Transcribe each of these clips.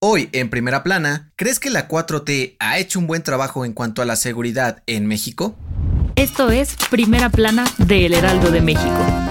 Hoy, en primera plana, ¿crees que la 4T ha hecho un buen trabajo en cuanto a la seguridad en México? Esto es Primera Plana de El Heraldo de México.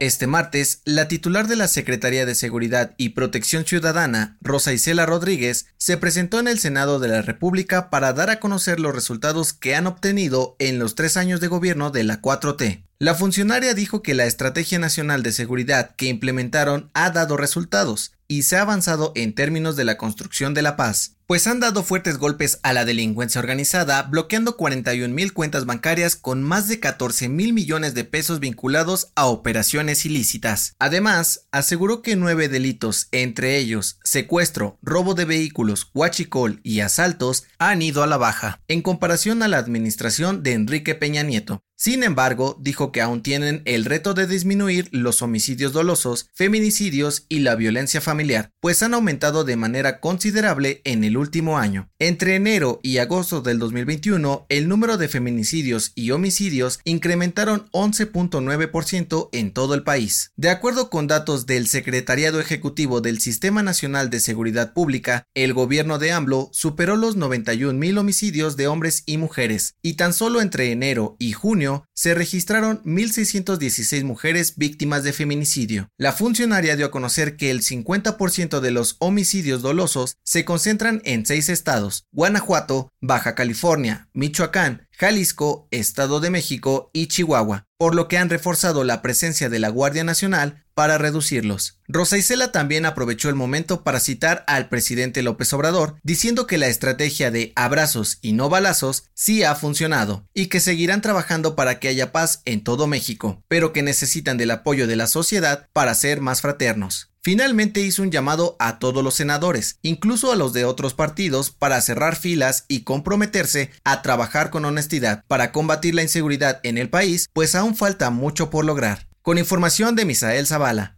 Este martes, la titular de la Secretaría de Seguridad y Protección Ciudadana, Rosa Isela Rodríguez, se presentó en el Senado de la República para dar a conocer los resultados que han obtenido en los tres años de gobierno de la 4T. La funcionaria dijo que la Estrategia Nacional de Seguridad que implementaron ha dado resultados y se ha avanzado en términos de la construcción de la paz, pues han dado fuertes golpes a la delincuencia organizada, bloqueando 41 mil cuentas bancarias con más de 14 mil millones de pesos vinculados a operaciones ilícitas. Además, aseguró que nueve delitos, entre ellos secuestro, robo de vehículos, huachicol y asaltos, han ido a la baja, en comparación a la administración de Enrique Peña Nieto. Sin embargo, dijo que aún tienen el reto de disminuir los homicidios dolosos, feminicidios y la violencia familiar, pues han aumentado de manera considerable en el último año. Entre enero y agosto del 2021, el número de feminicidios y homicidios incrementaron 11.9% en todo el país. De acuerdo con datos del Secretariado Ejecutivo del Sistema Nacional de Seguridad Pública, el gobierno de AMLO superó los 91 mil homicidios de hombres y mujeres, y tan solo entre enero y junio se registraron 1.616 mujeres víctimas de feminicidio. La funcionaria dio a conocer que el 50% de los homicidios dolosos se concentran en seis estados, Guanajuato, Baja California, Michoacán, Jalisco, Estado de México y Chihuahua, por lo que han reforzado la presencia de la Guardia Nacional para reducirlos. Rosa Isela también aprovechó el momento para citar al presidente López Obrador, diciendo que la estrategia de abrazos y no balazos sí ha funcionado y que seguirán trabajando para que haya paz en todo México, pero que necesitan del apoyo de la sociedad para ser más fraternos. Finalmente hizo un llamado a todos los senadores, incluso a los de otros partidos, para cerrar filas y comprometerse a trabajar con honestidad para combatir la inseguridad en el país, pues aún falta mucho por lograr. Con información de Misael Zavala.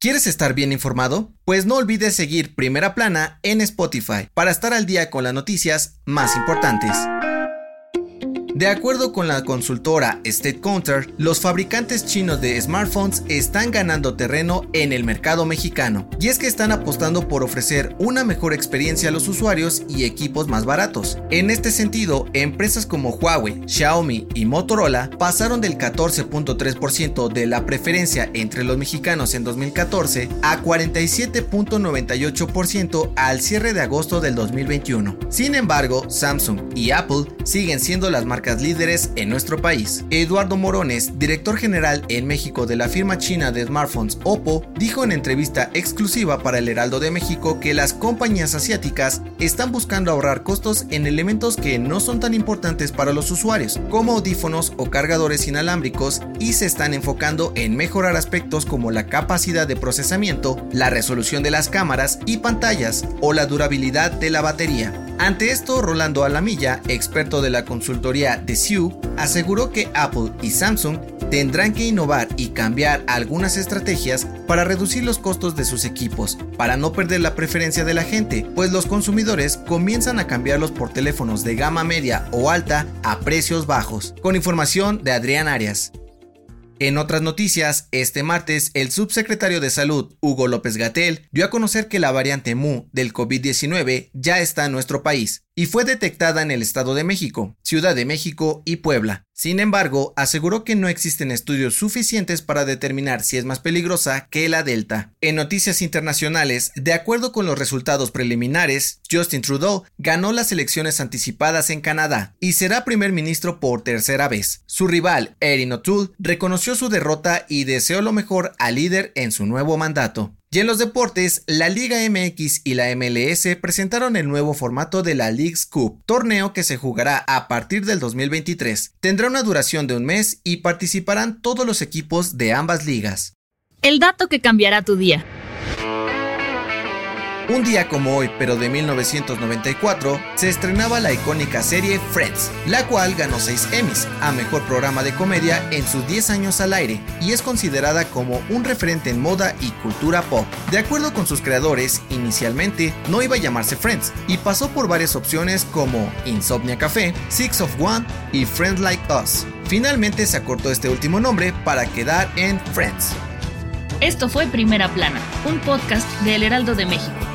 ¿Quieres estar bien informado? Pues no olvides seguir Primera Plana en Spotify para estar al día con las noticias más importantes. De acuerdo con la consultora State Counter, los fabricantes chinos de smartphones están ganando terreno en el mercado mexicano, y es que están apostando por ofrecer una mejor experiencia a los usuarios y equipos más baratos. En este sentido, empresas como Huawei, Xiaomi y Motorola pasaron del 14.3% de la preferencia entre los mexicanos en 2014 a 47.98% al cierre de agosto del 2021. Sin embargo, Samsung y Apple siguen siendo las marcas líderes en nuestro país. Eduardo Morones, director general en México de la firma china de smartphones Oppo, dijo en entrevista exclusiva para el Heraldo de México que las compañías asiáticas están buscando ahorrar costos en elementos que no son tan importantes para los usuarios, como audífonos o cargadores inalámbricos, y se están enfocando en mejorar aspectos como la capacidad de procesamiento, la resolución de las cámaras y pantallas o la durabilidad de la batería. Ante esto, Rolando Alamilla, experto de la consultoría de Sioux, aseguró que Apple y Samsung tendrán que innovar y cambiar algunas estrategias para reducir los costos de sus equipos, para no perder la preferencia de la gente, pues los consumidores comienzan a cambiarlos por teléfonos de gama media o alta a precios bajos. Con información de Adrián Arias. En otras noticias, este martes el subsecretario de Salud, Hugo López Gatel, dio a conocer que la variante Mu del COVID-19 ya está en nuestro país y fue detectada en el Estado de México, Ciudad de México y Puebla. Sin embargo, aseguró que no existen estudios suficientes para determinar si es más peligrosa que la Delta. En noticias internacionales, de acuerdo con los resultados preliminares, Justin Trudeau ganó las elecciones anticipadas en Canadá y será primer ministro por tercera vez. Su rival, Erin O'Toole, reconoció su derrota y deseó lo mejor al líder en su nuevo mandato. Y en los deportes, la Liga MX y la MLS presentaron el nuevo formato de la League's Cup, torneo que se jugará a partir del 2023. Tendrá una duración de un mes y participarán todos los equipos de ambas ligas. El dato que cambiará tu día. Un día como hoy, pero de 1994, se estrenaba la icónica serie Friends, la cual ganó 6 Emmys a Mejor Programa de Comedia en sus 10 años al aire y es considerada como un referente en moda y cultura pop. De acuerdo con sus creadores, inicialmente no iba a llamarse Friends y pasó por varias opciones como Insomnia Café, Six of One y Friends Like Us. Finalmente se acortó este último nombre para quedar en Friends. Esto fue Primera Plana, un podcast de El Heraldo de México.